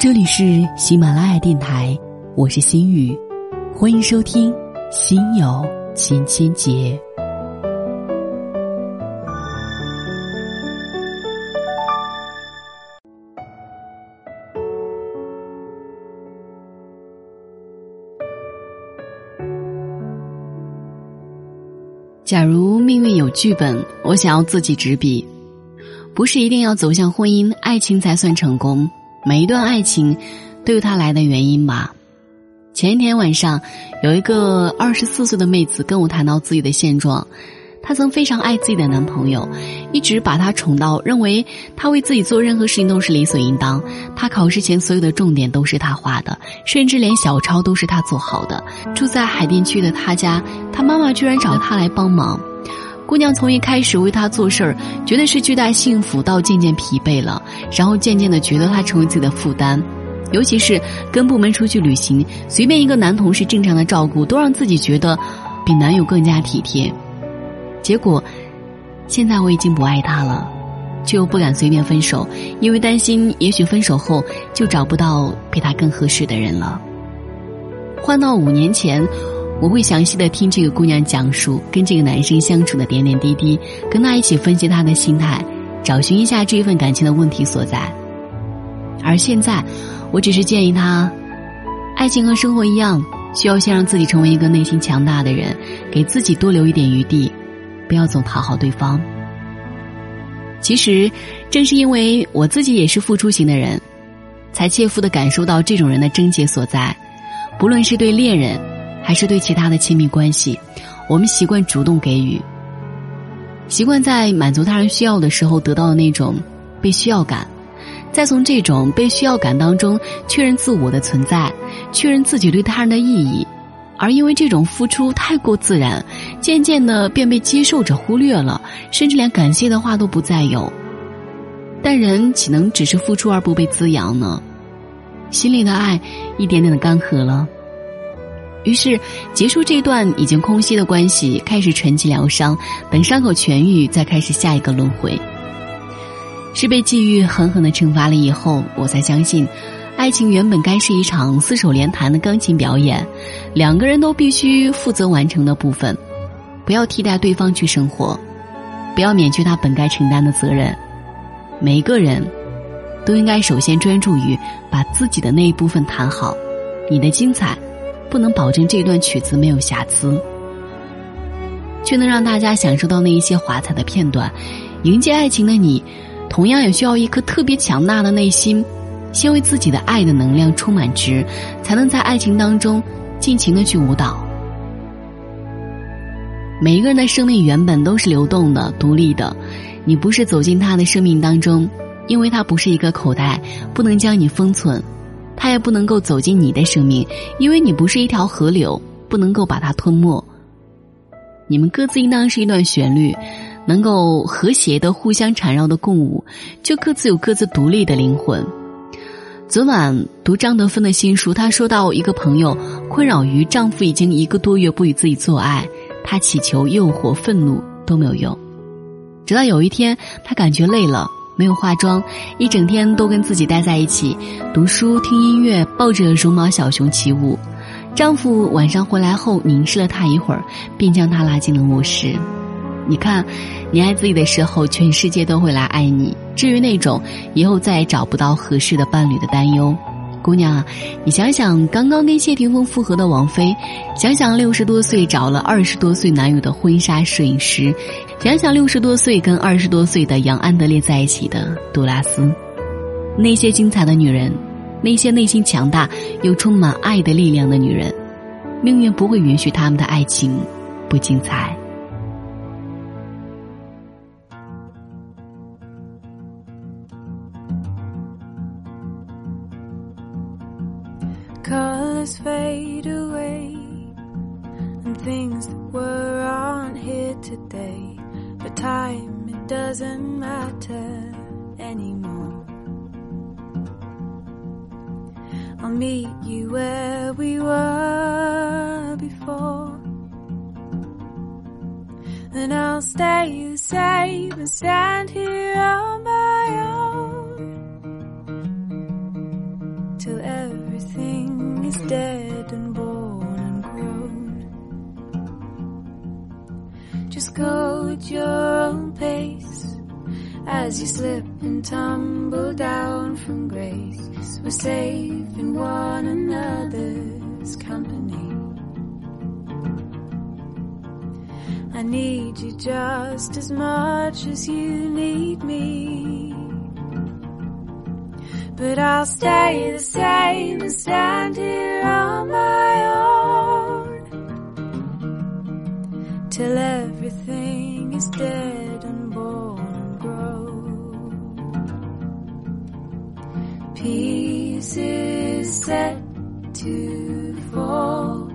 这里是喜马拉雅电台，我是心雨，欢迎收听《心有千千结》。假如命运有剧本，我想要自己执笔，不是一定要走向婚姻、爱情才算成功。每一段爱情都有它来的原因吧。前一天晚上，有一个二十四岁的妹子跟我谈到自己的现状。她曾非常爱自己的男朋友，一直把他宠到认为他为自己做任何事情都是理所应当。他考试前所有的重点都是他画的，甚至连小抄都是他做好的。住在海淀区的他家，他妈妈居然找他来帮忙。姑娘从一开始为他做事儿，觉得是巨大幸福，到渐渐疲惫了，然后渐渐的觉得他成为自己的负担，尤其是跟部门出去旅行，随便一个男同事正常的照顾，都让自己觉得比男友更加体贴。结果，现在我已经不爱他了，却又不敢随便分手，因为担心也许分手后就找不到比他更合适的人了。换到五年前。我会详细的听这个姑娘讲述跟这个男生相处的点点滴滴，跟他一起分析他的心态，找寻一下这份感情的问题所在。而现在，我只是建议他，爱情和生活一样，需要先让自己成为一个内心强大的人，给自己多留一点余地，不要总讨好对方。其实，正是因为我自己也是付出型的人，才切肤的感受到这种人的症结所在，不论是对恋人。还是对其他的亲密关系，我们习惯主动给予，习惯在满足他人需要的时候得到的那种被需要感，再从这种被需要感当中确认自我的存在，确认自己对他人的意义，而因为这种付出太过自然，渐渐的便被接受者忽略了，甚至连感谢的话都不再有。但人岂能只是付出而不被滋养呢？心里的爱一点点的干涸了。于是，结束这段已经空虚的关系，开始沉寂疗伤，等伤口痊愈，再开始下一个轮回。是被际遇狠狠的惩罚了以后，我才相信，爱情原本该是一场四手联弹的钢琴表演，两个人都必须负责完成的部分，不要替代对方去生活，不要免去他本该承担的责任。每一个人，都应该首先专注于把自己的那一部分弹好，你的精彩。不能保证这段曲子没有瑕疵，却能让大家享受到那一些华彩的片段。迎接爱情的你，同样也需要一颗特别强大的内心，先为自己的爱的能量充满值，才能在爱情当中尽情的去舞蹈。每一个人的生命原本都是流动的、独立的，你不是走进他的生命当中，因为他不是一个口袋，不能将你封存。他也不能够走进你的生命，因为你不是一条河流，不能够把它吞没。你们各自应当是一段旋律，能够和谐的互相缠绕的共舞，就各自有各自独立的灵魂。昨晚读张德芬的新书，她说到一个朋友困扰于丈夫已经一个多月不与自己做爱，她祈求、诱惑、愤怒都没有用，直到有一天，她感觉累了。没有化妆，一整天都跟自己待在一起，读书、听音乐，抱着绒毛小熊起舞。丈夫晚上回来后凝视了她一会儿，便将她拉进了卧室。你看，你爱自己的时候，全世界都会来爱你。至于那种以后再也找不到合适的伴侣的担忧。姑娘，你想想，刚刚跟谢霆锋复合的王菲，想想六十多岁找了二十多岁男友的婚纱摄影师，想想六十多岁跟二十多岁的杨安德烈在一起的杜拉斯，那些精彩的女人，那些内心强大又充满爱的力量的女人，命运不会允许他们的爱情不精彩。colors fade away and things that were aren't here today. But time, it doesn't matter anymore. I'll meet you where we were before. And I'll stay the same and stand here on my own. Till everything is born at your own pace as you slip and tumble down from grace. We're safe in one another's company. I need you just as much as you need me. But I'll stay the same and stand here on my own till everything is dead and born and grown. Pieces set to fall.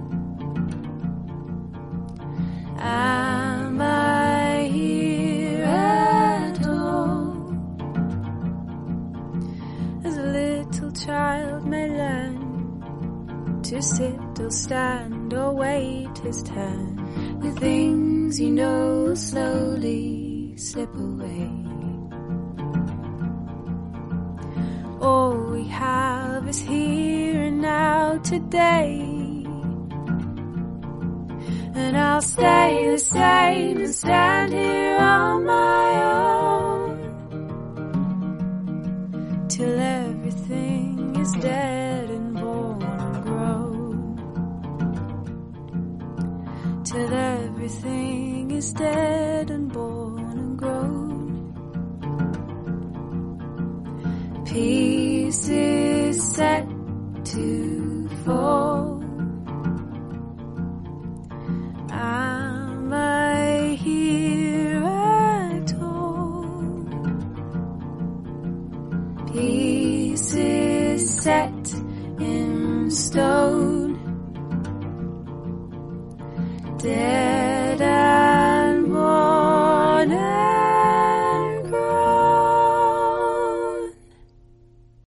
Am I here at all? As a little child may learn to sit or stand or wait his turn. The things you know slowly slip away. All we have is here and now today. And I'll stay the same and stand here on my own till everything is dead and born and grown. Till everything is dead and born and grown. Pieces set to fall. Am I here at all? Pieces set in stone, dead